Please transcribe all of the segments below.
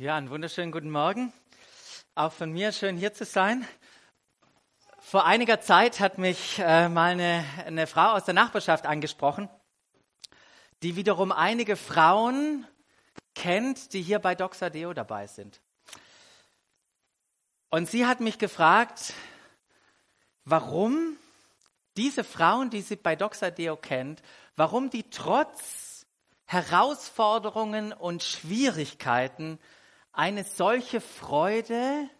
Ja, einen wunderschönen guten Morgen. Auch von mir schön hier zu sein. Vor einiger Zeit hat mich äh, mal eine, eine Frau aus der Nachbarschaft angesprochen, die wiederum einige Frauen kennt, die hier bei Doxadeo dabei sind. Und sie hat mich gefragt, warum diese Frauen, die sie bei Doxadeo kennt, warum die trotz Herausforderungen und Schwierigkeiten eine solche Freude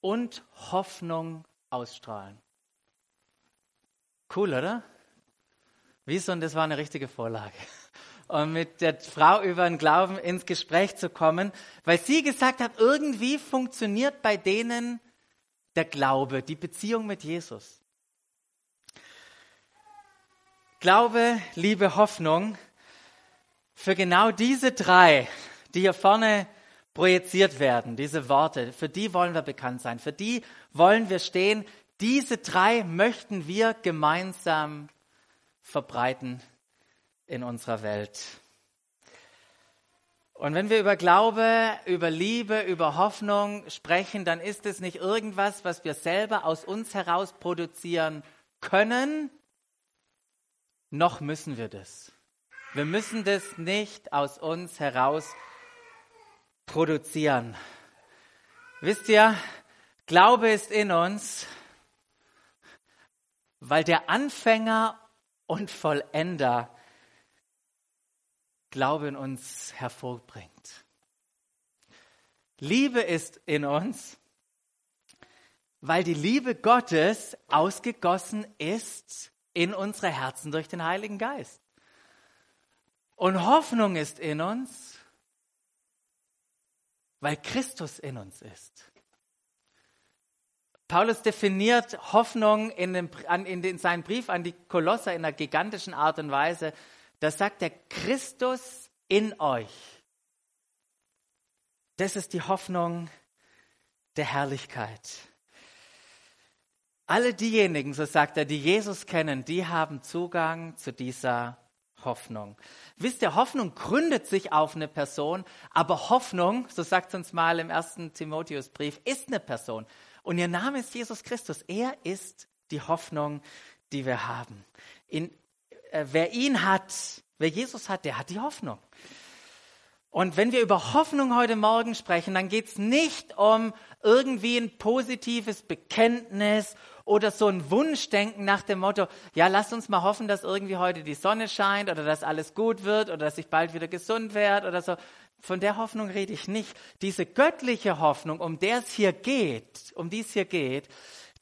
und Hoffnung ausstrahlen. Cool, oder? Wieso? Und das war eine richtige Vorlage. Und mit der Frau über den Glauben ins Gespräch zu kommen, weil sie gesagt hat, irgendwie funktioniert bei denen der Glaube, die Beziehung mit Jesus. Glaube, Liebe, Hoffnung, für genau diese drei, die hier vorne projiziert werden, diese Worte, für die wollen wir bekannt sein, für die wollen wir stehen. Diese drei möchten wir gemeinsam verbreiten in unserer Welt. Und wenn wir über Glaube, über Liebe, über Hoffnung sprechen, dann ist es nicht irgendwas, was wir selber aus uns heraus produzieren können, noch müssen wir das. Wir müssen das nicht aus uns heraus produzieren. Wisst ihr, Glaube ist in uns, weil der Anfänger und Vollender Glaube in uns hervorbringt. Liebe ist in uns, weil die Liebe Gottes ausgegossen ist in unsere Herzen durch den Heiligen Geist. Und Hoffnung ist in uns, weil Christus in uns ist. Paulus definiert Hoffnung in, dem, in, in seinem Brief an die Kolosser in einer gigantischen Art und Weise. Da sagt er, Christus in euch. Das ist die Hoffnung der Herrlichkeit. Alle diejenigen, so sagt er, die Jesus kennen, die haben Zugang zu dieser Hoffnung. Wisst ihr, Hoffnung gründet sich auf eine Person, aber Hoffnung, so sagt es uns mal im ersten Timotheusbrief, ist eine Person. Und ihr Name ist Jesus Christus. Er ist die Hoffnung, die wir haben. In, äh, wer ihn hat, wer Jesus hat, der hat die Hoffnung. Und wenn wir über Hoffnung heute Morgen sprechen, dann geht es nicht um irgendwie ein positives Bekenntnis oder so ein Wunschdenken nach dem Motto, ja, lass uns mal hoffen, dass irgendwie heute die Sonne scheint oder dass alles gut wird oder dass ich bald wieder gesund werde oder so. Von der Hoffnung rede ich nicht. Diese göttliche Hoffnung, um der es hier geht, um die es hier geht,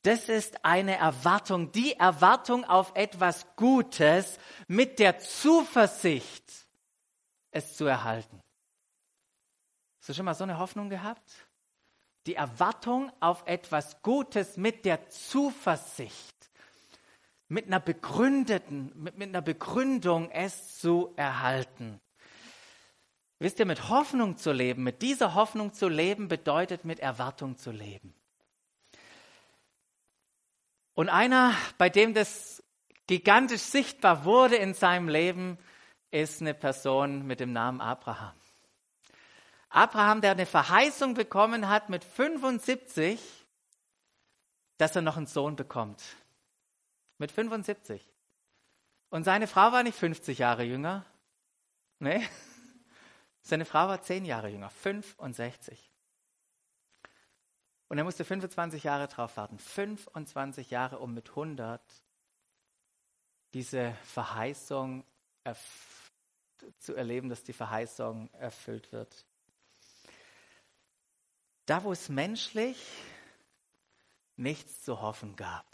das ist eine Erwartung, die Erwartung auf etwas Gutes mit der Zuversicht, es zu erhalten. Hast du schon mal so eine Hoffnung gehabt? Die Erwartung auf etwas Gutes mit der Zuversicht, mit einer begründeten, mit, mit einer Begründung es zu erhalten. Wisst ihr, mit Hoffnung zu leben, mit dieser Hoffnung zu leben, bedeutet mit Erwartung zu leben. Und einer, bei dem das gigantisch sichtbar wurde in seinem Leben, ist eine Person mit dem Namen Abraham. Abraham, der eine Verheißung bekommen hat mit 75, dass er noch einen Sohn bekommt. Mit 75. Und seine Frau war nicht 50 Jahre jünger. Nee. Seine Frau war 10 Jahre jünger, 65. Und er musste 25 Jahre drauf warten. 25 Jahre, um mit 100 diese Verheißung zu erleben, dass die Verheißung erfüllt wird. Da, wo es menschlich nichts zu hoffen gab.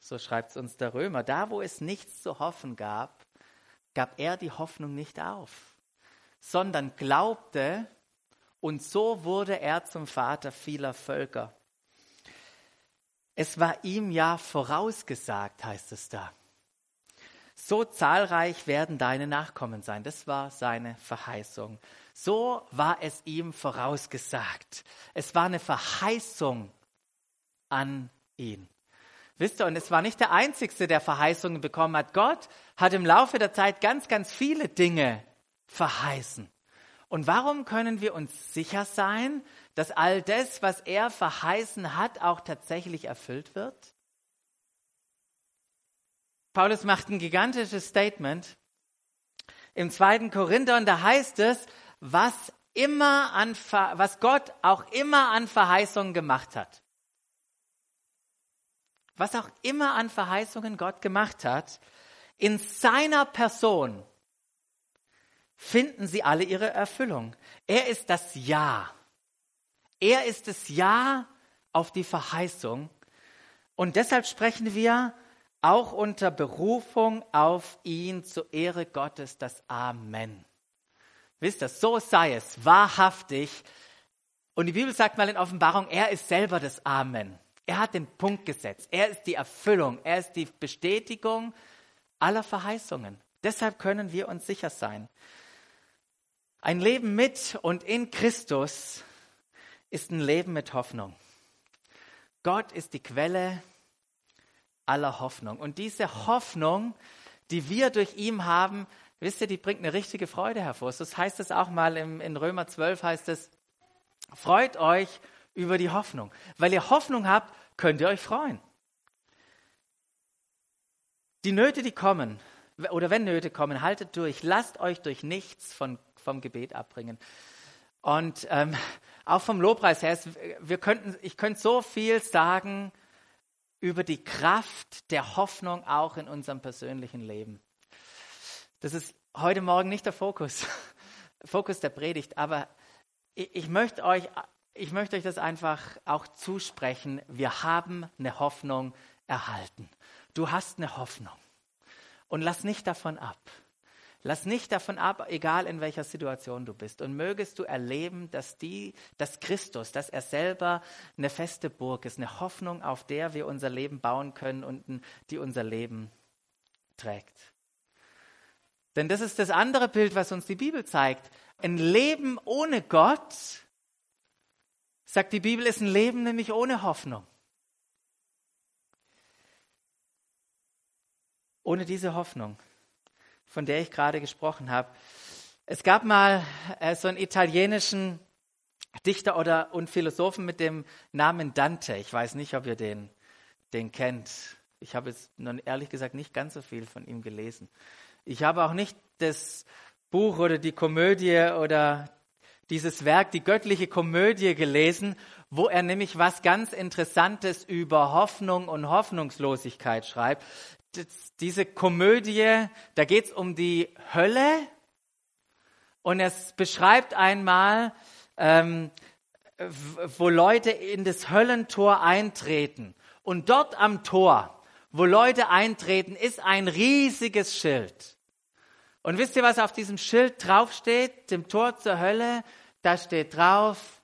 So schreibt es uns der Römer. Da, wo es nichts zu hoffen gab, gab er die Hoffnung nicht auf, sondern glaubte, und so wurde er zum Vater vieler Völker. Es war ihm ja vorausgesagt, heißt es da. So zahlreich werden deine Nachkommen sein. Das war seine Verheißung. So war es ihm vorausgesagt. Es war eine Verheißung an ihn. Wisst ihr, und es war nicht der Einzige, der Verheißungen bekommen hat. Gott hat im Laufe der Zeit ganz, ganz viele Dinge verheißen. Und warum können wir uns sicher sein, dass all das, was er verheißen hat, auch tatsächlich erfüllt wird? Paulus macht ein gigantisches Statement im zweiten Korinther und da heißt es, was immer an, was Gott auch immer an Verheißungen gemacht hat. Was auch immer an Verheißungen Gott gemacht hat, in seiner Person finden sie alle ihre Erfüllung. Er ist das Ja. Er ist das Ja auf die Verheißung. Und deshalb sprechen wir auch unter Berufung auf ihn zur Ehre Gottes das Amen. Wisst ihr, so sei es, wahrhaftig. Und die Bibel sagt mal in Offenbarung, er ist selber das Amen. Er hat den Punkt gesetzt. Er ist die Erfüllung. Er ist die Bestätigung aller Verheißungen. Deshalb können wir uns sicher sein. Ein Leben mit und in Christus ist ein Leben mit Hoffnung. Gott ist die Quelle aller Hoffnung. Und diese Hoffnung, die wir durch ihn haben, wisst ihr, die bringt eine richtige Freude hervor. Das heißt es auch mal im, in Römer 12 heißt es, freut euch über die Hoffnung. Weil ihr Hoffnung habt, könnt ihr euch freuen. Die Nöte, die kommen, oder wenn Nöte kommen, haltet durch, lasst euch durch nichts von, vom Gebet abbringen. Und ähm, auch vom Lobpreis her, wir könnten, ich könnte so viel sagen über die Kraft der Hoffnung auch in unserem persönlichen Leben. Das ist heute Morgen nicht der Fokus, Fokus der Predigt, aber ich, ich möchte euch, ich möchte euch das einfach auch zusprechen. Wir haben eine Hoffnung erhalten. Du hast eine Hoffnung. Und lass nicht davon ab. Lass nicht davon ab, egal in welcher Situation du bist. Und mögest du erleben, dass die, dass Christus, dass er selber eine feste Burg ist, eine Hoffnung, auf der wir unser Leben bauen können und die unser Leben trägt. Denn das ist das andere Bild, was uns die Bibel zeigt. Ein Leben ohne Gott, sagt die Bibel, ist ein Leben nämlich ohne Hoffnung. Ohne diese Hoffnung von der ich gerade gesprochen habe. Es gab mal äh, so einen italienischen Dichter oder und Philosophen mit dem Namen Dante. Ich weiß nicht, ob ihr den, den kennt. Ich habe jetzt ehrlich gesagt nicht ganz so viel von ihm gelesen. Ich habe auch nicht das Buch oder die Komödie oder dieses Werk, die göttliche Komödie gelesen, wo er nämlich was ganz Interessantes über Hoffnung und Hoffnungslosigkeit schreibt diese Komödie, da geht es um die Hölle und es beschreibt einmal, ähm, wo Leute in das Höllentor eintreten. Und dort am Tor, wo Leute eintreten, ist ein riesiges Schild. Und wisst ihr, was auf diesem Schild draufsteht? Dem Tor zur Hölle, da steht drauf,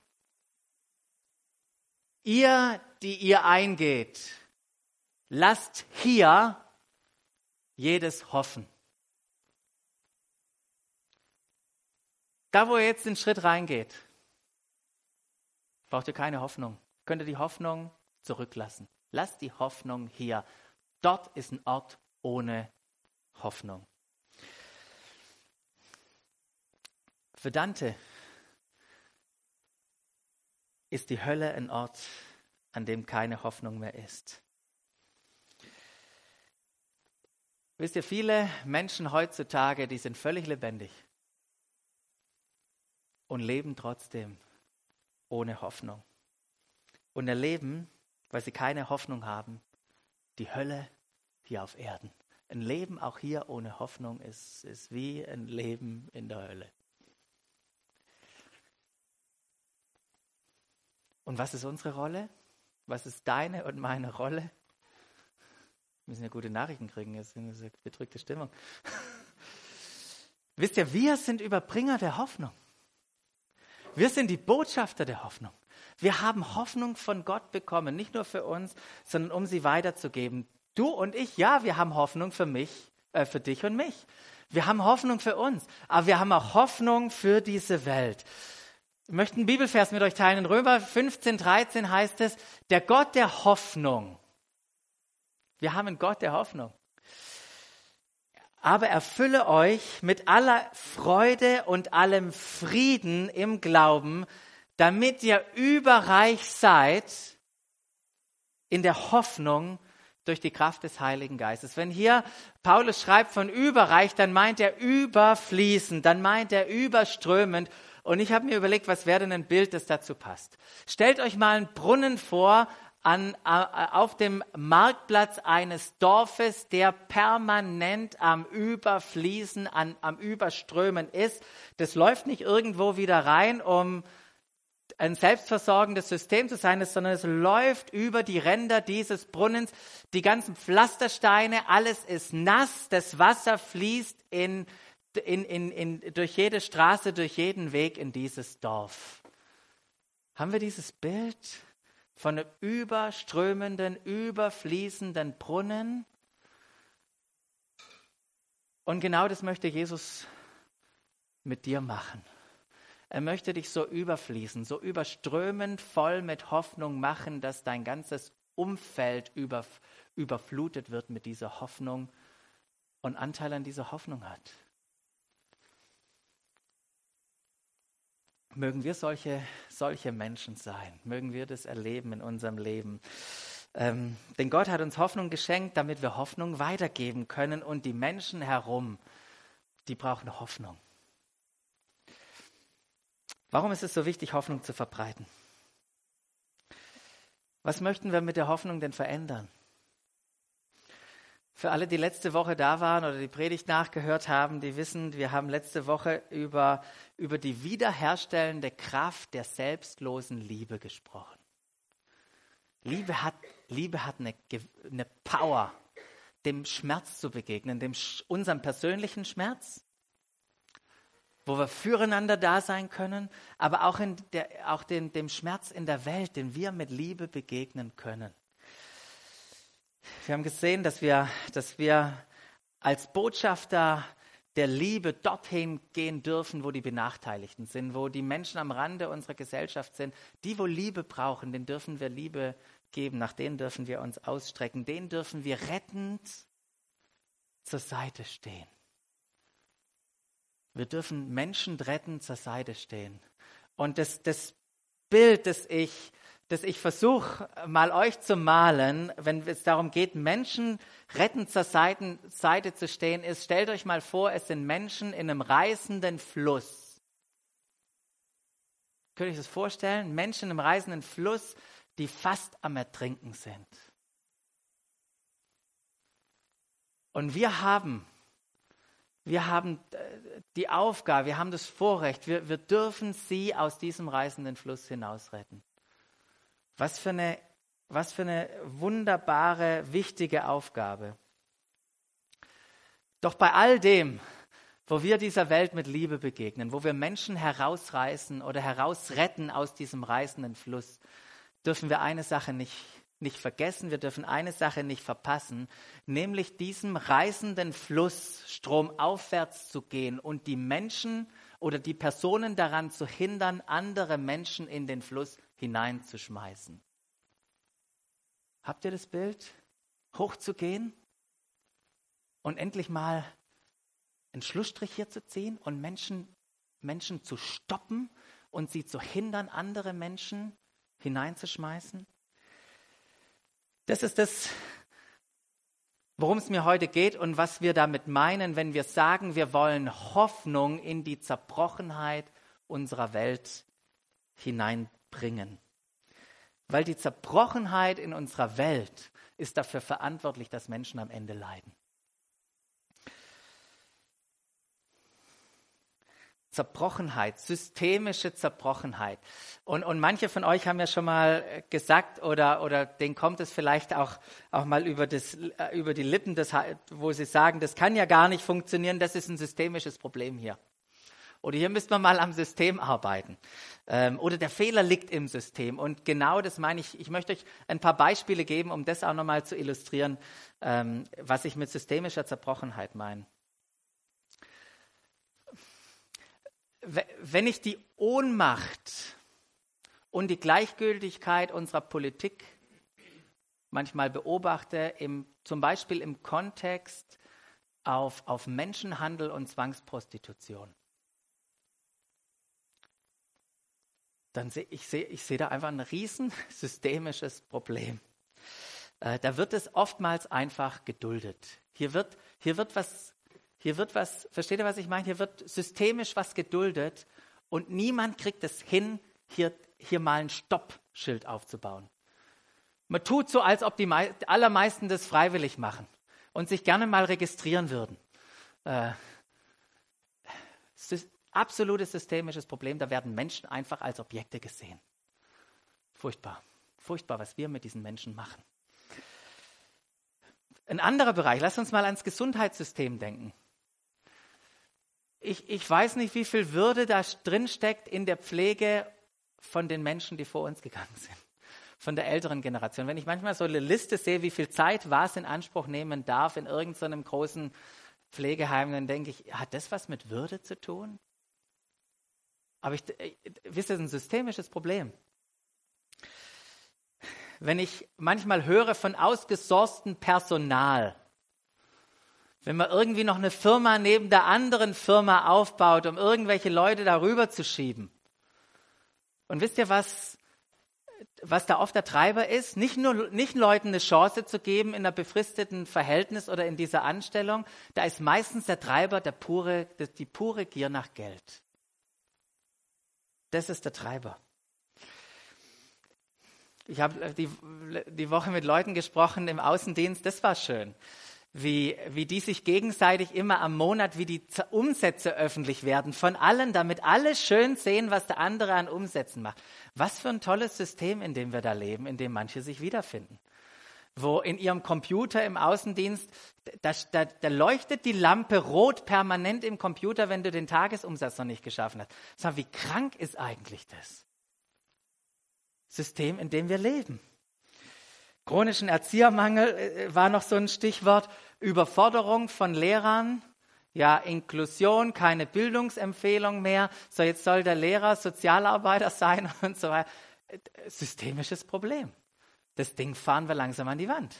ihr, die ihr eingeht, lasst hier jedes Hoffen. Da, wo ihr jetzt den Schritt reingeht, braucht ihr keine Hoffnung. Könnt ihr die Hoffnung zurücklassen. Lasst die Hoffnung hier. Dort ist ein Ort ohne Hoffnung. Für Dante ist die Hölle ein Ort, an dem keine Hoffnung mehr ist. Wisst ihr, viele Menschen heutzutage, die sind völlig lebendig und leben trotzdem ohne Hoffnung. Und erleben, weil sie keine Hoffnung haben, die Hölle hier auf Erden. Ein Leben auch hier ohne Hoffnung ist, ist wie ein Leben in der Hölle. Und was ist unsere Rolle? Was ist deine und meine Rolle? Wir müssen ja gute Nachrichten kriegen, jetzt ist eine bedrückte Stimmung. Wisst ihr, wir sind Überbringer der Hoffnung. Wir sind die Botschafter der Hoffnung. Wir haben Hoffnung von Gott bekommen, nicht nur für uns, sondern um sie weiterzugeben. Du und ich, ja, wir haben Hoffnung für mich, äh, für dich und mich. Wir haben Hoffnung für uns, aber wir haben auch Hoffnung für diese Welt. Ich möchte einen Bibelvers mit euch teilen. In Römer 15, 13 heißt es, der Gott der Hoffnung wir haben einen Gott der Hoffnung. aber erfülle euch mit aller Freude und allem Frieden im Glauben, damit ihr überreich seid in der Hoffnung durch die Kraft des Heiligen Geistes. Wenn hier Paulus schreibt von überreich, dann meint er überfließend, dann meint er überströmend. Und ich habe mir überlegt, was wäre denn ein Bild, das dazu passt. Stellt euch mal einen Brunnen vor an, auf dem Marktplatz eines Dorfes, der permanent am Überfließen, an, am Überströmen ist. Das läuft nicht irgendwo wieder rein, um ein selbstversorgendes System zu sein, sondern es läuft über die Ränder dieses Brunnens. Die ganzen Pflastersteine, alles ist nass, das Wasser fließt in, in, in, in, durch jede Straße, durch jeden Weg in dieses Dorf. Haben wir dieses Bild von einem überströmenden, überfließenden Brunnen? Und genau das möchte Jesus mit dir machen. Er möchte dich so überfließen, so überströmend voll mit Hoffnung machen, dass dein ganzes Umfeld über, überflutet wird mit dieser Hoffnung und Anteil an dieser Hoffnung hat. Mögen wir solche, solche Menschen sein, mögen wir das erleben in unserem Leben. Ähm, denn Gott hat uns Hoffnung geschenkt, damit wir Hoffnung weitergeben können und die Menschen herum, die brauchen Hoffnung. Warum ist es so wichtig, Hoffnung zu verbreiten? Was möchten wir mit der Hoffnung denn verändern? Für alle, die letzte Woche da waren oder die Predigt nachgehört haben, die wissen, wir haben letzte Woche über, über die wiederherstellende Kraft der selbstlosen Liebe gesprochen. Liebe hat, Liebe hat eine, eine Power, dem Schmerz zu begegnen, dem, unserem persönlichen Schmerz, wo wir füreinander da sein können, aber auch, in der, auch den, dem Schmerz in der Welt, den wir mit Liebe begegnen können. Wir haben gesehen, dass wir, dass wir als Botschafter der Liebe dorthin gehen dürfen, wo die Benachteiligten sind, wo die Menschen am Rande unserer Gesellschaft sind. Die, wo Liebe brauchen, denen dürfen wir Liebe geben, nach denen dürfen wir uns ausstrecken, denen dürfen wir rettend zur Seite stehen. Wir dürfen Menschen retten, zur Seite stehen. Und das, das Bild, das ich, das ich versuche mal euch zu malen, wenn es darum geht, Menschen retten zur Seite, Seite zu stehen, ist, stellt euch mal vor, es sind Menschen in einem reißenden Fluss. Könnt ihr euch das vorstellen? Menschen im reißenden Fluss, die fast am Ertrinken sind. Und wir haben wir haben äh, die Aufgabe, wir haben das Vorrecht, wir, wir dürfen sie aus diesem reißenden Fluss hinaus retten. Was für eine, was für eine wunderbare, wichtige Aufgabe. Doch bei all dem, wo wir dieser Welt mit Liebe begegnen, wo wir Menschen herausreißen oder herausretten aus diesem reißenden Fluss, dürfen wir eine Sache nicht nicht vergessen, wir dürfen eine Sache nicht verpassen, nämlich diesem reißenden Fluss stromaufwärts zu gehen und die Menschen oder die Personen daran zu hindern, andere Menschen in den Fluss hineinzuschmeißen. Habt ihr das Bild? Hochzugehen und endlich mal einen Schlussstrich hier zu ziehen und Menschen, Menschen zu stoppen und sie zu hindern, andere Menschen hineinzuschmeißen? Das ist das, worum es mir heute geht und was wir damit meinen, wenn wir sagen, wir wollen Hoffnung in die Zerbrochenheit unserer Welt hineinbringen. Weil die Zerbrochenheit in unserer Welt ist dafür verantwortlich, dass Menschen am Ende leiden. Zerbrochenheit, systemische Zerbrochenheit. Und, und manche von euch haben ja schon mal gesagt oder, oder denen kommt es vielleicht auch, auch mal über, das, äh, über die Lippen, das, wo sie sagen, das kann ja gar nicht funktionieren, das ist ein systemisches Problem hier. Oder hier müsste man mal am System arbeiten. Ähm, oder der Fehler liegt im System. Und genau das meine ich. Ich möchte euch ein paar Beispiele geben, um das auch nochmal zu illustrieren, ähm, was ich mit systemischer Zerbrochenheit meine. Wenn ich die Ohnmacht und die Gleichgültigkeit unserer Politik manchmal beobachte, im, zum Beispiel im Kontext auf, auf Menschenhandel und Zwangsprostitution, dann sehe ich, seh, ich seh da einfach ein riesen systemisches Problem. Äh, da wird es oftmals einfach geduldet. Hier wird, hier wird was, hier wird was, versteht ihr, was ich meine? Hier wird systemisch was geduldet und niemand kriegt es hin, hier, hier mal ein Stoppschild aufzubauen. Man tut so, als ob die allermeisten das freiwillig machen und sich gerne mal registrieren würden. Äh, absolutes systemisches Problem, da werden Menschen einfach als Objekte gesehen. Furchtbar, furchtbar, was wir mit diesen Menschen machen. Ein anderer Bereich, lass uns mal ans Gesundheitssystem denken. Ich, ich weiß nicht, wie viel Würde da drin steckt in der Pflege von den Menschen, die vor uns gegangen sind von der älteren Generation. Wenn ich manchmal so eine Liste sehe, wie viel Zeit was in Anspruch nehmen darf in irgendeinem großen Pflegeheim, dann denke ich, hat das was mit Würde zu tun? Aber ich, äh, wisst ihr, das ist ein systemisches Problem. Wenn ich manchmal höre von ausgesourctem Personal, wenn man irgendwie noch eine Firma neben der anderen Firma aufbaut, um irgendwelche Leute darüber zu schieben. Und wisst ihr, was was da oft der Treiber ist, nicht nur nicht Leuten eine Chance zu geben in einer befristeten Verhältnis oder in dieser Anstellung, da ist meistens der Treiber der pure, die pure Gier nach Geld. Das ist der Treiber. Ich habe die, die Woche mit Leuten gesprochen im Außendienst, das war schön wie, wie die sich gegenseitig immer am Monat, wie die Umsätze öffentlich werden von allen, damit alle schön sehen, was der andere an Umsätzen macht. Was für ein tolles System, in dem wir da leben, in dem manche sich wiederfinden. Wo in ihrem Computer im Außendienst, da, da, da leuchtet die Lampe rot permanent im Computer, wenn du den Tagesumsatz noch nicht geschaffen hast. Sag, wie krank ist eigentlich das System, in dem wir leben? Chronischen Erziehermangel äh, war noch so ein Stichwort. Überforderung von Lehrern, ja, Inklusion, keine Bildungsempfehlung mehr. So, jetzt soll der Lehrer Sozialarbeiter sein und so weiter. Systemisches Problem. Das Ding fahren wir langsam an die Wand.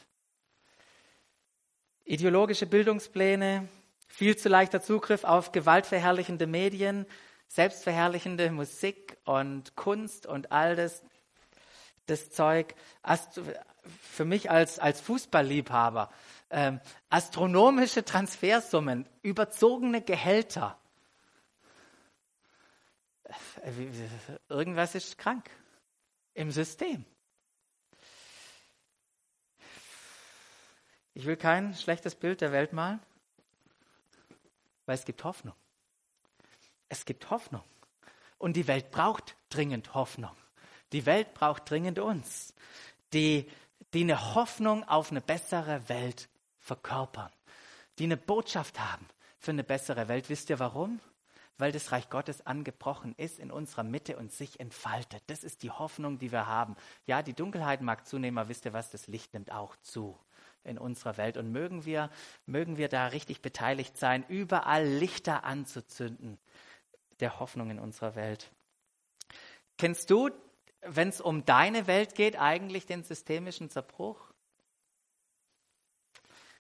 Ideologische Bildungspläne, viel zu leichter Zugriff auf gewaltverherrlichende Medien, selbstverherrlichende Musik und Kunst und all das, das Zeug. Für mich als, als Fußballliebhaber ähm, astronomische Transfersummen, überzogene Gehälter. Äh, irgendwas ist krank im System. Ich will kein schlechtes Bild der Welt malen, weil es gibt Hoffnung. Es gibt Hoffnung. Und die Welt braucht dringend Hoffnung. Die Welt braucht dringend uns, die, die eine Hoffnung auf eine bessere Welt verkörpern, die eine Botschaft haben für eine bessere Welt. Wisst ihr warum? Weil das Reich Gottes angebrochen ist in unserer Mitte und sich entfaltet. Das ist die Hoffnung, die wir haben. Ja, die Dunkelheit mag zunehmen, aber wisst ihr was? Das Licht nimmt auch zu in unserer Welt. Und mögen wir, mögen wir da richtig beteiligt sein, überall Lichter anzuzünden der Hoffnung in unserer Welt. Kennst du, wenn es um deine Welt geht, eigentlich den systemischen Zerbruch?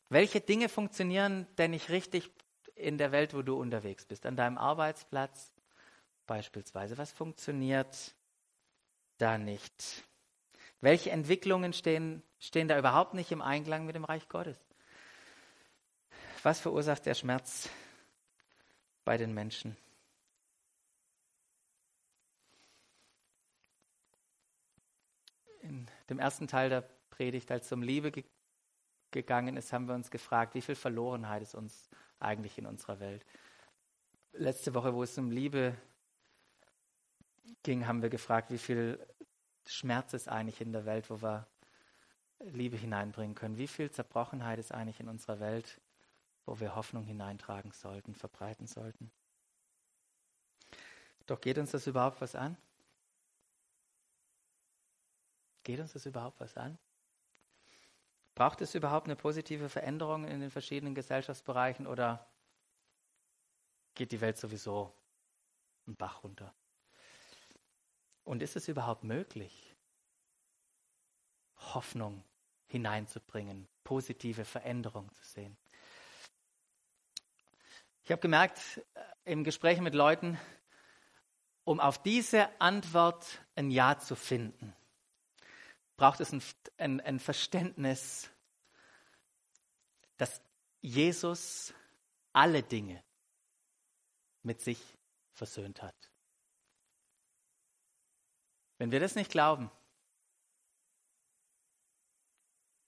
Welche Dinge funktionieren denn nicht richtig in der Welt, wo du unterwegs bist? An deinem Arbeitsplatz beispielsweise. Was funktioniert da nicht? Welche Entwicklungen stehen, stehen da überhaupt nicht im Einklang mit dem Reich Gottes? Was verursacht der Schmerz bei den Menschen? In dem ersten Teil der Predigt, als es um Liebe gegangen ist, haben wir uns gefragt, wie viel Verlorenheit ist uns eigentlich in unserer Welt. Letzte Woche, wo es um Liebe ging, haben wir gefragt, wie viel Schmerz ist eigentlich in der Welt, wo wir Liebe hineinbringen können. Wie viel Zerbrochenheit ist eigentlich in unserer Welt, wo wir Hoffnung hineintragen sollten, verbreiten sollten. Doch geht uns das überhaupt was an? Geht uns das überhaupt was an? Braucht es überhaupt eine positive Veränderung in den verschiedenen Gesellschaftsbereichen oder geht die Welt sowieso einen Bach runter? Und ist es überhaupt möglich, Hoffnung hineinzubringen, positive Veränderung zu sehen? Ich habe gemerkt äh, im Gespräch mit Leuten, um auf diese Antwort ein Ja zu finden, braucht es ein, ein, ein Verständnis, dass Jesus alle Dinge mit sich versöhnt hat. Wenn wir das nicht glauben,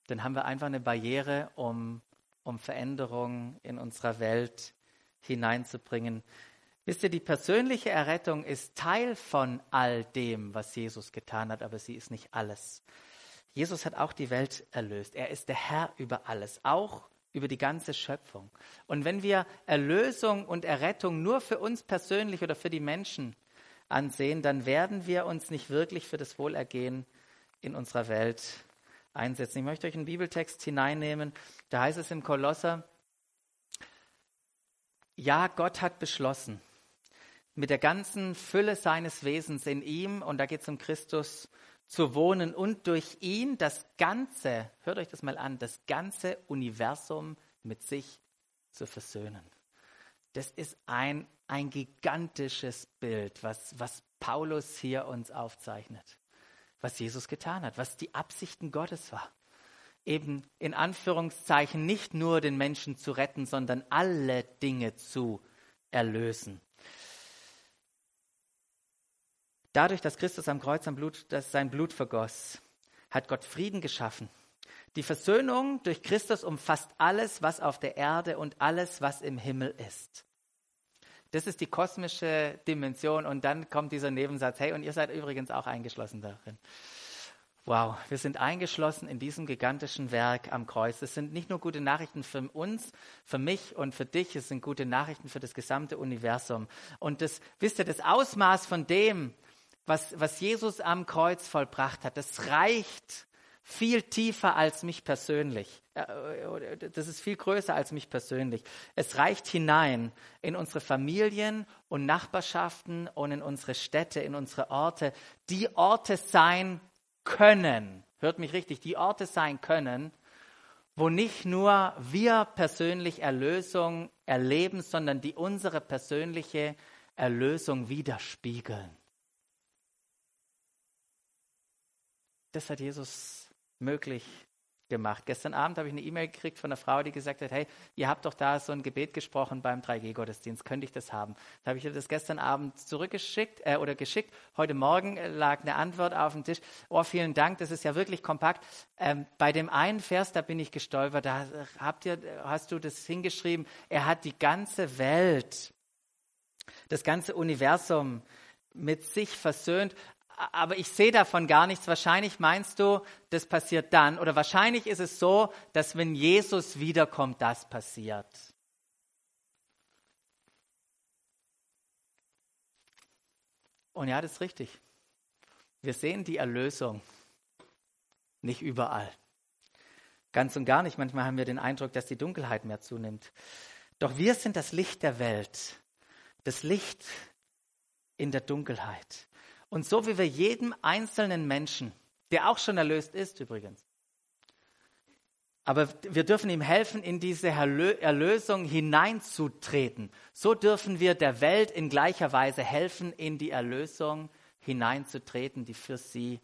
dann haben wir einfach eine Barriere, um, um Veränderungen in unserer Welt hineinzubringen. Wisst ihr, die persönliche Errettung ist Teil von all dem, was Jesus getan hat, aber sie ist nicht alles. Jesus hat auch die Welt erlöst. Er ist der Herr über alles, auch über die ganze Schöpfung. Und wenn wir Erlösung und Errettung nur für uns persönlich oder für die Menschen ansehen, dann werden wir uns nicht wirklich für das Wohlergehen in unserer Welt einsetzen. Ich möchte euch einen Bibeltext hineinnehmen. Da heißt es im Kolosser, ja, Gott hat beschlossen, mit der ganzen Fülle seines Wesens in ihm, und da geht es um Christus, zu wohnen und durch ihn das ganze, hört euch das mal an, das ganze Universum mit sich zu versöhnen. Das ist ein, ein gigantisches Bild, was, was Paulus hier uns aufzeichnet, was Jesus getan hat, was die Absichten Gottes war. Eben in Anführungszeichen nicht nur den Menschen zu retten, sondern alle Dinge zu erlösen. Dadurch, dass Christus am Kreuz am Blut, sein Blut vergoss, hat Gott Frieden geschaffen. Die Versöhnung durch Christus umfasst alles, was auf der Erde und alles, was im Himmel ist. Das ist die kosmische Dimension. Und dann kommt dieser Nebensatz, hey, und ihr seid übrigens auch eingeschlossen darin. Wow, wir sind eingeschlossen in diesem gigantischen Werk am Kreuz. Es sind nicht nur gute Nachrichten für uns, für mich und für dich, es sind gute Nachrichten für das gesamte Universum. Und das, wisst ihr, das Ausmaß von dem, was, was Jesus am Kreuz vollbracht hat, das reicht viel tiefer als mich persönlich. Äh, das ist viel größer als mich persönlich. Es reicht hinein in unsere Familien und Nachbarschaften und in unsere Städte, in unsere Orte, die Orte sein können, hört mich richtig, die Orte sein können, wo nicht nur wir persönlich Erlösung erleben, sondern die unsere persönliche Erlösung widerspiegeln. Das hat Jesus möglich gemacht. Gestern Abend habe ich eine E-Mail gekriegt von einer Frau, die gesagt hat, hey, ihr habt doch da so ein Gebet gesprochen beim 3G-Gottesdienst, könnte ich das haben? Da habe ich ihr das gestern Abend zurückgeschickt äh, oder geschickt. Heute Morgen äh, lag eine Antwort auf dem Tisch. Oh, vielen Dank, das ist ja wirklich kompakt. Ähm, bei dem einen Vers, da bin ich gestolpert, da habt ihr, hast du das hingeschrieben, er hat die ganze Welt, das ganze Universum mit sich versöhnt aber ich sehe davon gar nichts. Wahrscheinlich meinst du, das passiert dann. Oder wahrscheinlich ist es so, dass wenn Jesus wiederkommt, das passiert. Und ja, das ist richtig. Wir sehen die Erlösung nicht überall. Ganz und gar nicht. Manchmal haben wir den Eindruck, dass die Dunkelheit mehr zunimmt. Doch wir sind das Licht der Welt. Das Licht in der Dunkelheit. Und so wie wir jedem einzelnen Menschen, der auch schon erlöst ist übrigens, aber wir dürfen ihm helfen, in diese Erlösung hineinzutreten. So dürfen wir der Welt in gleicher Weise helfen, in die Erlösung hineinzutreten, die für sie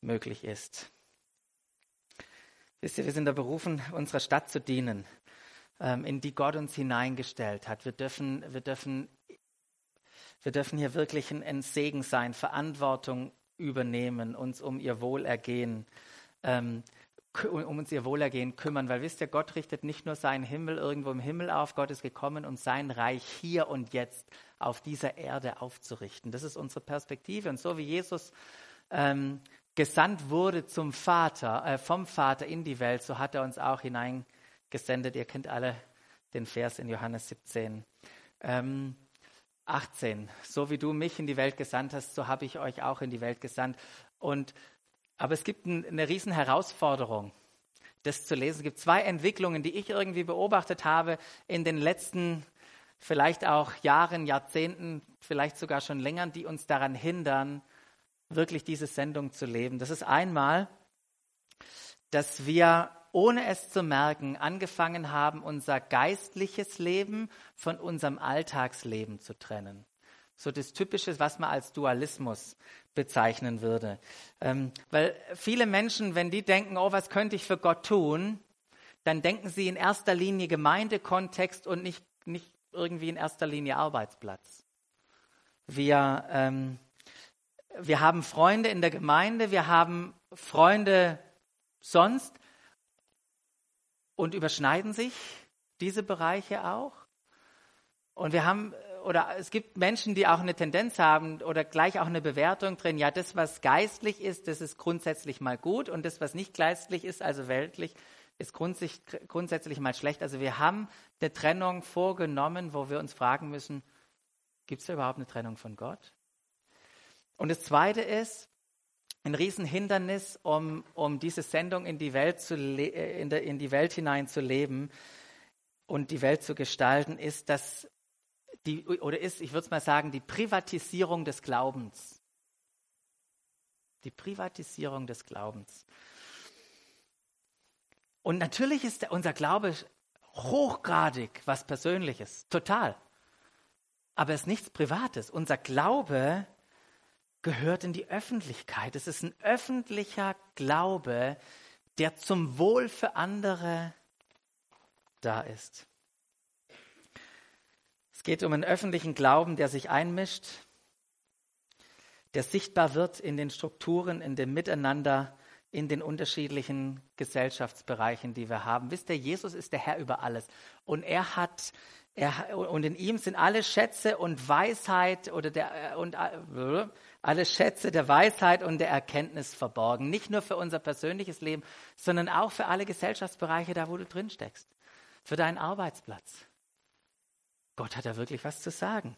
möglich ist. Wisst ihr, wir sind da berufen, unserer Stadt zu dienen, ähm, in die Gott uns hineingestellt hat. Wir dürfen, wir dürfen wir dürfen hier wirklich ein, Segen sein, Verantwortung übernehmen, uns um ihr Wohlergehen, ähm, um uns ihr Wohlergehen kümmern. Weil wisst ihr, Gott richtet nicht nur seinen Himmel irgendwo im Himmel auf, Gott ist gekommen, um sein Reich hier und jetzt auf dieser Erde aufzurichten. Das ist unsere Perspektive. Und so wie Jesus ähm, gesandt wurde zum Vater, äh, vom Vater in die Welt, so hat er uns auch hineingesendet. Ihr kennt alle den Vers in Johannes 17. Ähm, 18. So wie du mich in die Welt gesandt hast, so habe ich euch auch in die Welt gesandt. Und, aber es gibt ein, eine riesen Herausforderung, das zu lesen. Es gibt zwei Entwicklungen, die ich irgendwie beobachtet habe in den letzten vielleicht auch Jahren, Jahrzehnten, vielleicht sogar schon länger, die uns daran hindern, wirklich diese Sendung zu leben. Das ist einmal, dass wir ohne es zu merken, angefangen haben, unser geistliches Leben von unserem Alltagsleben zu trennen. So das Typische, was man als Dualismus bezeichnen würde. Ähm, weil viele Menschen, wenn die denken, oh, was könnte ich für Gott tun, dann denken sie in erster Linie Gemeindekontext und nicht, nicht irgendwie in erster Linie Arbeitsplatz. Wir, ähm, wir haben Freunde in der Gemeinde, wir haben Freunde sonst und überschneiden sich diese Bereiche auch. Und wir haben, oder es gibt Menschen, die auch eine Tendenz haben oder gleich auch eine Bewertung drin, ja, das, was geistlich ist, das ist grundsätzlich mal gut und das, was nicht geistlich ist, also weltlich, ist grundsätzlich mal schlecht. Also wir haben eine Trennung vorgenommen, wo wir uns fragen müssen, gibt es überhaupt eine Trennung von Gott? Und das Zweite ist, ein Riesenhindernis, um, um diese Sendung in die, Welt zu äh, in, der, in die Welt hinein zu leben und die Welt zu gestalten, ist, dass die, oder ist, ich würde es mal sagen, die Privatisierung des Glaubens. Die Privatisierung des Glaubens. Und natürlich ist unser Glaube hochgradig was Persönliches, total. Aber es ist nichts Privates. Unser Glaube gehört in die Öffentlichkeit. Es ist ein öffentlicher Glaube, der zum Wohl für andere da ist. Es geht um einen öffentlichen Glauben, der sich einmischt, der sichtbar wird in den Strukturen, in dem Miteinander, in den unterschiedlichen Gesellschaftsbereichen, die wir haben. Wisst ihr, Jesus ist der Herr über alles. Und er hat, er, und in ihm sind alle Schätze und Weisheit oder der, und äh, alle Schätze der Weisheit und der Erkenntnis verborgen. Nicht nur für unser persönliches Leben, sondern auch für alle Gesellschaftsbereiche, da wo du drin steckst. Für deinen Arbeitsplatz. Gott hat da wirklich was zu sagen.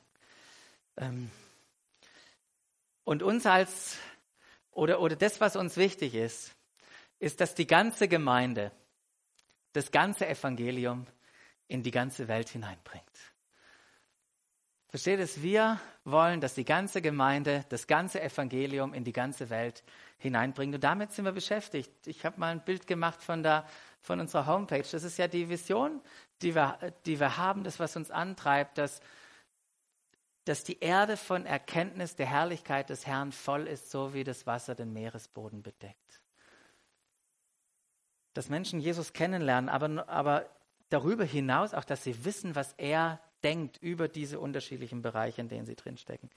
Ähm, und uns als oder, oder das, was uns wichtig ist, ist, dass die ganze Gemeinde das ganze Evangelium in die ganze Welt hineinbringt. Versteht es? Wir wollen, dass die ganze Gemeinde das ganze Evangelium in die ganze Welt hineinbringt. Und damit sind wir beschäftigt. Ich habe mal ein Bild gemacht von, der, von unserer Homepage. Das ist ja die Vision, die wir, die wir haben, das, was uns antreibt, dass dass die Erde von Erkenntnis der Herrlichkeit des Herrn voll ist, so wie das Wasser den Meeresboden bedeckt. Dass Menschen Jesus kennenlernen, aber, aber darüber hinaus auch, dass sie wissen, was er denkt über diese unterschiedlichen Bereiche, in denen sie drinstecken.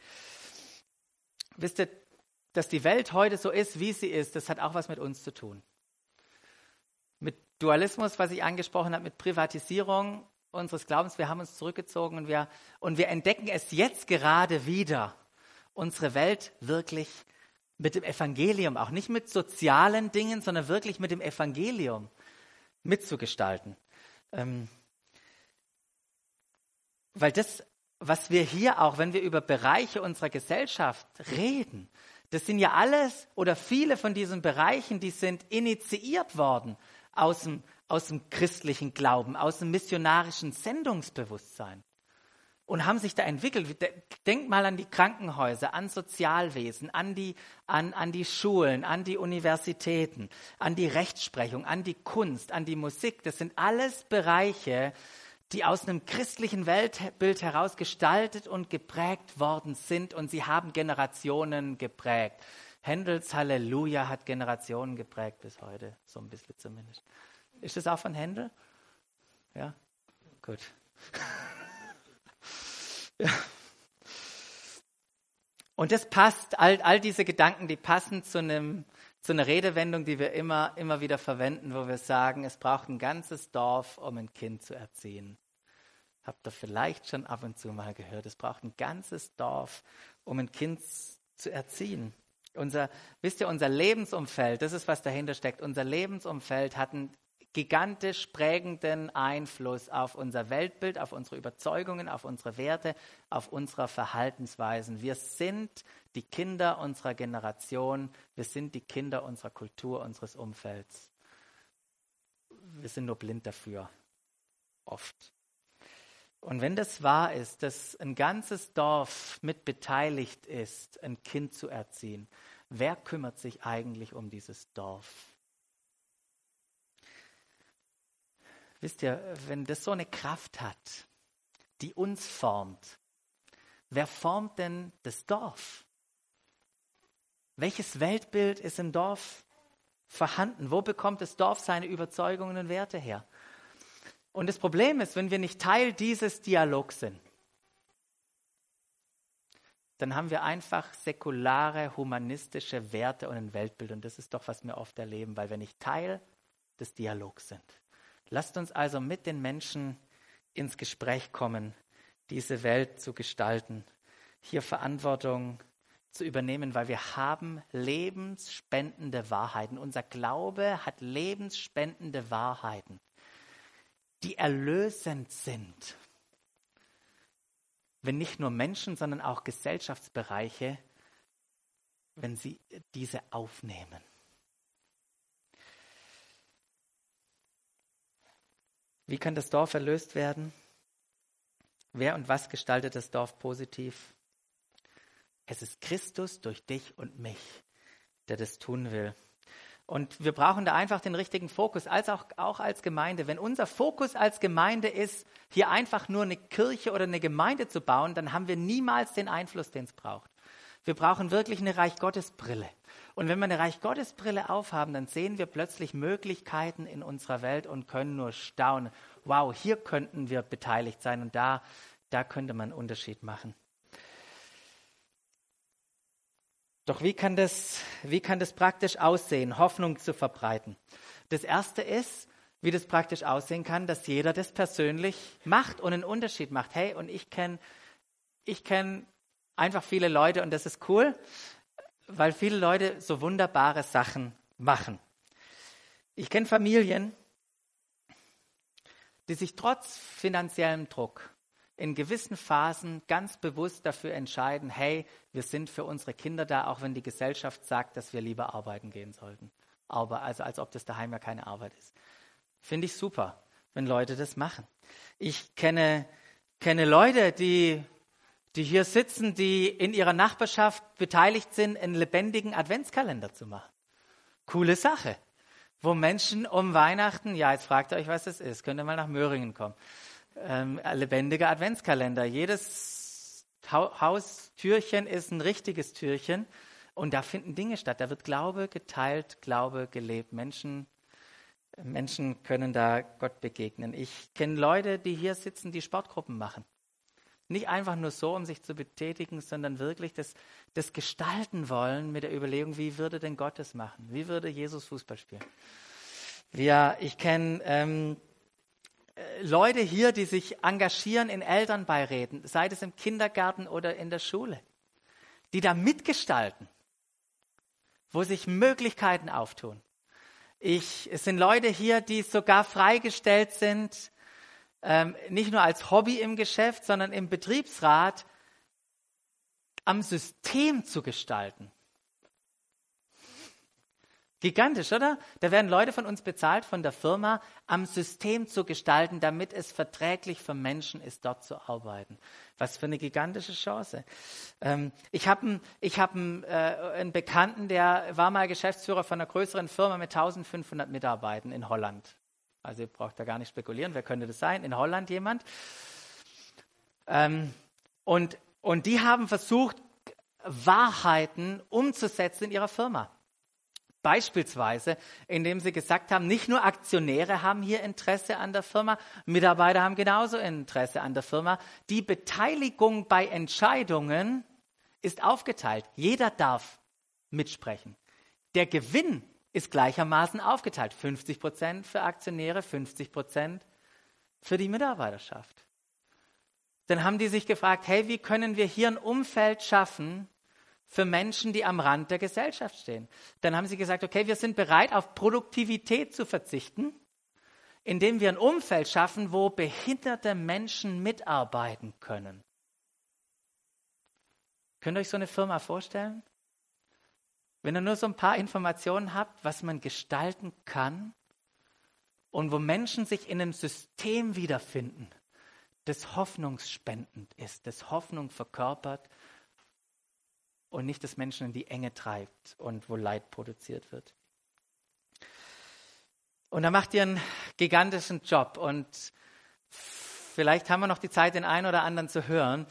Wisst ihr, dass die Welt heute so ist, wie sie ist, das hat auch was mit uns zu tun. Mit Dualismus, was ich angesprochen habe, mit Privatisierung unseres Glaubens, wir haben uns zurückgezogen und wir, und wir entdecken es jetzt gerade wieder, unsere Welt wirklich mit dem Evangelium, auch nicht mit sozialen Dingen, sondern wirklich mit dem Evangelium mitzugestalten. Ähm, weil das, was wir hier auch, wenn wir über Bereiche unserer Gesellschaft reden, das sind ja alles oder viele von diesen Bereichen, die sind initiiert worden aus dem aus dem christlichen Glauben, aus dem missionarischen Sendungsbewusstsein und haben sich da entwickelt. Denkt mal an die Krankenhäuser, an Sozialwesen, an die, an, an die Schulen, an die Universitäten, an die Rechtsprechung, an die Kunst, an die Musik. Das sind alles Bereiche, die aus einem christlichen Weltbild heraus gestaltet und geprägt worden sind und sie haben Generationen geprägt. Händels Halleluja hat Generationen geprägt bis heute, so ein bisschen zumindest. Ist das auch von Händel? Ja, gut. ja. Und das passt, all, all diese Gedanken, die passen zu, einem, zu einer Redewendung, die wir immer, immer wieder verwenden, wo wir sagen, es braucht ein ganzes Dorf, um ein Kind zu erziehen. Habt ihr vielleicht schon ab und zu mal gehört, es braucht ein ganzes Dorf, um ein Kind zu erziehen. Unser, wisst ihr, unser Lebensumfeld, das ist, was dahinter steckt. Unser Lebensumfeld hat einen gigantisch prägenden Einfluss auf unser Weltbild, auf unsere Überzeugungen, auf unsere Werte, auf unsere Verhaltensweisen. Wir sind die Kinder unserer Generation, wir sind die Kinder unserer Kultur, unseres Umfelds. Wir sind nur blind dafür, oft. Und wenn das wahr ist, dass ein ganzes Dorf mit beteiligt ist, ein Kind zu erziehen, wer kümmert sich eigentlich um dieses Dorf? Wisst ihr, wenn das so eine Kraft hat, die uns formt, wer formt denn das Dorf? Welches Weltbild ist im Dorf vorhanden? Wo bekommt das Dorf seine Überzeugungen und Werte her? Und das Problem ist, wenn wir nicht Teil dieses Dialogs sind, dann haben wir einfach säkulare, humanistische Werte und ein Weltbild. Und das ist doch, was wir oft erleben, weil wir nicht Teil des Dialogs sind. Lasst uns also mit den Menschen ins Gespräch kommen, diese Welt zu gestalten, hier Verantwortung zu übernehmen, weil wir haben lebensspendende Wahrheiten. Unser Glaube hat lebensspendende Wahrheiten, die erlösend sind wenn nicht nur Menschen, sondern auch Gesellschaftsbereiche, wenn sie diese aufnehmen. Wie kann das Dorf erlöst werden? Wer und was gestaltet das Dorf positiv? Es ist Christus durch dich und mich, der das tun will. Und wir brauchen da einfach den richtigen Fokus, als auch, auch als Gemeinde. Wenn unser Fokus als Gemeinde ist, hier einfach nur eine Kirche oder eine Gemeinde zu bauen, dann haben wir niemals den Einfluss, den es braucht. Wir brauchen wirklich eine Reich Gottes Brille. Und wenn wir eine Reich Gottes Brille aufhaben, dann sehen wir plötzlich Möglichkeiten in unserer Welt und können nur staunen. Wow, hier könnten wir beteiligt sein und da, da könnte man einen Unterschied machen. Doch wie kann das, wie kann das praktisch aussehen, Hoffnung zu verbreiten? Das erste ist, wie das praktisch aussehen kann, dass jeder das persönlich macht und einen Unterschied macht. Hey, und ich kenne ich kenn einfach viele Leute und das ist cool, weil viele Leute so wunderbare Sachen machen. Ich kenne Familien, die sich trotz finanziellem Druck in gewissen Phasen ganz bewusst dafür entscheiden, hey, wir sind für unsere Kinder da, auch wenn die Gesellschaft sagt, dass wir lieber arbeiten gehen sollten. Aber also als ob das daheim ja keine Arbeit ist. Finde ich super, wenn Leute das machen. Ich kenne, kenne Leute, die, die hier sitzen, die in ihrer Nachbarschaft beteiligt sind, einen lebendigen Adventskalender zu machen. Coole Sache. Wo Menschen um Weihnachten, ja, jetzt fragt ihr euch, was das ist, könnt ihr mal nach Möhringen kommen ähm, lebendiger Adventskalender. Jedes Haustürchen ist ein richtiges Türchen und da finden Dinge statt. Da wird Glaube geteilt, Glaube gelebt. Menschen, Menschen können da Gott begegnen. Ich kenne Leute, die hier sitzen, die Sportgruppen machen. Nicht einfach nur so, um sich zu betätigen, sondern wirklich das, das gestalten wollen mit der Überlegung, wie würde denn Gott das machen? Wie würde Jesus Fußball spielen? Wir, ich kenne ähm, Leute hier, die sich engagieren in Elternbeiräten, sei es im Kindergarten oder in der Schule, die da mitgestalten, wo sich Möglichkeiten auftun. Ich, es sind Leute hier, die sogar freigestellt sind, ähm, nicht nur als Hobby im Geschäft, sondern im Betriebsrat am System zu gestalten. Gigantisch, oder? Da werden Leute von uns bezahlt, von der Firma, am System zu gestalten, damit es verträglich für Menschen ist, dort zu arbeiten. Was für eine gigantische Chance. Ähm, ich habe einen, hab äh, einen Bekannten, der war mal Geschäftsführer von einer größeren Firma mit 1500 Mitarbeitern in Holland. Also ihr braucht da gar nicht spekulieren, wer könnte das sein? In Holland jemand. Ähm, und, und die haben versucht, Wahrheiten umzusetzen in ihrer Firma. Beispielsweise, indem sie gesagt haben, nicht nur Aktionäre haben hier Interesse an der Firma, Mitarbeiter haben genauso Interesse an der Firma. Die Beteiligung bei Entscheidungen ist aufgeteilt. Jeder darf mitsprechen. Der Gewinn ist gleichermaßen aufgeteilt. 50 Prozent für Aktionäre, 50 Prozent für die Mitarbeiterschaft. Dann haben die sich gefragt, hey, wie können wir hier ein Umfeld schaffen, für Menschen, die am Rand der Gesellschaft stehen. Dann haben sie gesagt, okay, wir sind bereit, auf Produktivität zu verzichten, indem wir ein Umfeld schaffen, wo behinderte Menschen mitarbeiten können. Könnt ihr euch so eine Firma vorstellen? Wenn ihr nur so ein paar Informationen habt, was man gestalten kann und wo Menschen sich in einem System wiederfinden, das hoffnungsspendend ist, das Hoffnung verkörpert und nicht das Menschen in die Enge treibt und wo Leid produziert wird. Und da macht ihr einen gigantischen Job und vielleicht haben wir noch die Zeit, den einen oder anderen zu hören.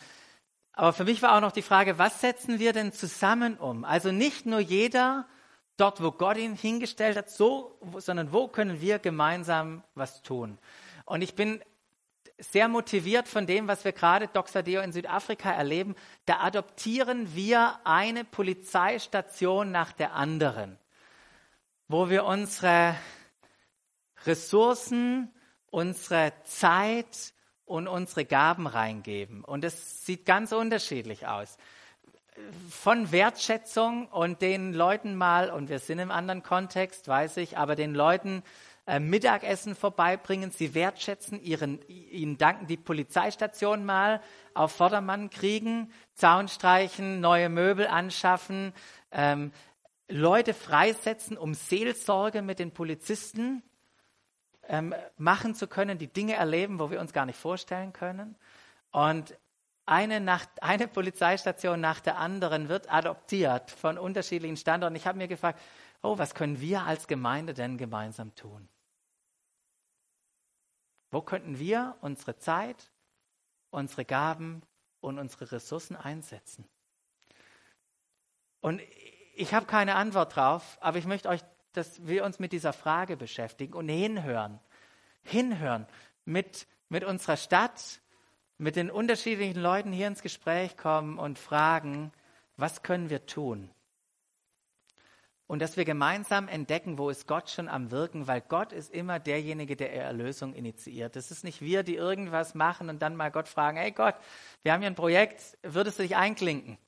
Aber für mich war auch noch die Frage, was setzen wir denn zusammen um? Also nicht nur jeder dort, wo Gott ihn hingestellt hat, so, sondern wo können wir gemeinsam was tun? Und ich bin sehr motiviert von dem, was wir gerade Doxadeo in Südafrika erleben. Da adoptieren wir eine Polizeistation nach der anderen, wo wir unsere Ressourcen, unsere Zeit und unsere Gaben reingeben. Und es sieht ganz unterschiedlich aus. Von Wertschätzung und den Leuten mal, und wir sind im anderen Kontext, weiß ich, aber den Leuten äh, Mittagessen vorbeibringen, sie wertschätzen, ihren, ihnen danken, die Polizeistation mal auf Vordermann kriegen, Zaun streichen, neue Möbel anschaffen, ähm, Leute freisetzen, um Seelsorge mit den Polizisten ähm, machen zu können, die Dinge erleben, wo wir uns gar nicht vorstellen können. Und eine, nach, eine Polizeistation nach der anderen wird adoptiert von unterschiedlichen Standorten. Ich habe mir gefragt, oh, was können wir als Gemeinde denn gemeinsam tun? Wo könnten wir unsere Zeit, unsere Gaben und unsere Ressourcen einsetzen? Und ich habe keine Antwort drauf, aber ich möchte euch, dass wir uns mit dieser Frage beschäftigen und hinhören. Hinhören mit, mit unserer Stadt, mit den unterschiedlichen Leuten hier ins Gespräch kommen und fragen, was können wir tun? und dass wir gemeinsam entdecken, wo ist Gott schon am Wirken, weil Gott ist immer derjenige, der Erlösung initiiert. Es ist nicht wir, die irgendwas machen und dann mal Gott fragen, hey Gott, wir haben hier ein Projekt, würdest du dich einklinken?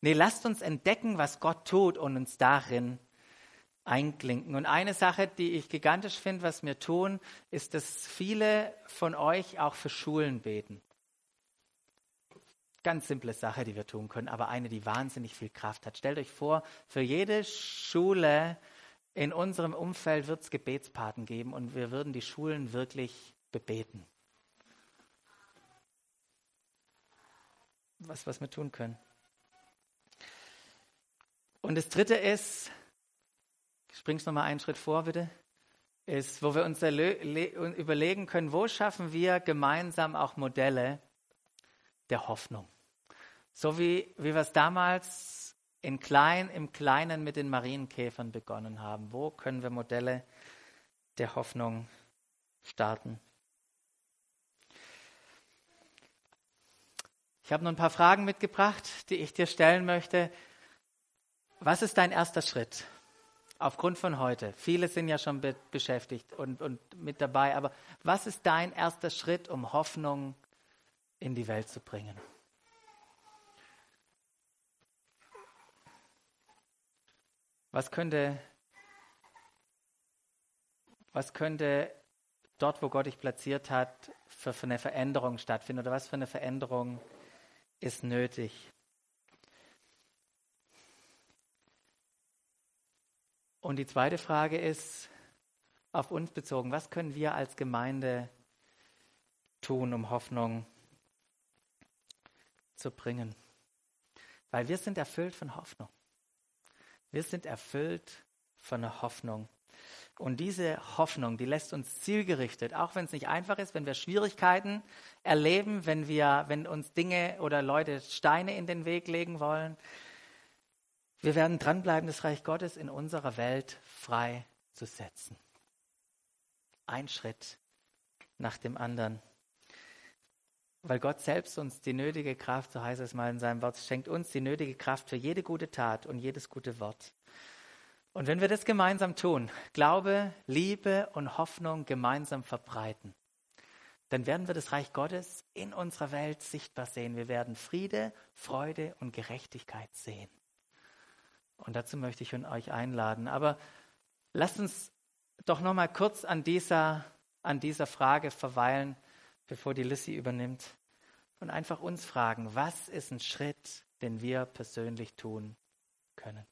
Nee, lasst uns entdecken, was Gott tut und uns darin einklinken. Und eine Sache, die ich gigantisch finde, was wir tun, ist, dass viele von euch auch für Schulen beten. Ganz simple Sache, die wir tun können, aber eine, die wahnsinnig viel Kraft hat. Stellt euch vor, für jede Schule in unserem Umfeld wird es Gebetspaten geben und wir würden die Schulen wirklich bebeten. Was, was wir tun können. Und das dritte ist, springst noch mal einen Schritt vor, bitte, ist, wo wir uns überlegen können, wo schaffen wir gemeinsam auch Modelle, der Hoffnung. So wie, wie wir es damals in klein, im Kleinen mit den Marienkäfern begonnen haben. Wo können wir Modelle der Hoffnung starten? Ich habe noch ein paar Fragen mitgebracht, die ich dir stellen möchte. Was ist dein erster Schritt aufgrund von heute? Viele sind ja schon be beschäftigt und, und mit dabei, aber was ist dein erster Schritt, um Hoffnung in die Welt zu bringen. Was könnte, was könnte dort, wo Gott dich platziert hat, für, für eine Veränderung stattfinden oder was für eine Veränderung ist nötig? Und die zweite Frage ist auf uns bezogen, was können wir als Gemeinde tun, um Hoffnung zu bringen. Weil wir sind erfüllt von Hoffnung. Wir sind erfüllt von Hoffnung. Und diese Hoffnung, die lässt uns zielgerichtet, auch wenn es nicht einfach ist, wenn wir Schwierigkeiten erleben, wenn wir, wenn uns Dinge oder Leute Steine in den Weg legen wollen. Wir werden dranbleiben, das Reich Gottes in unserer Welt frei zu setzen. Ein Schritt nach dem anderen weil Gott selbst uns die nötige Kraft, so heißt es mal in seinem Wort, schenkt uns die nötige Kraft für jede gute Tat und jedes gute Wort. Und wenn wir das gemeinsam tun, Glaube, Liebe und Hoffnung gemeinsam verbreiten, dann werden wir das Reich Gottes in unserer Welt sichtbar sehen. Wir werden Friede, Freude und Gerechtigkeit sehen. Und dazu möchte ich euch einladen. Aber lasst uns doch noch mal kurz an dieser, an dieser Frage verweilen bevor die Lissy übernimmt, und einfach uns fragen, was ist ein Schritt, den wir persönlich tun können.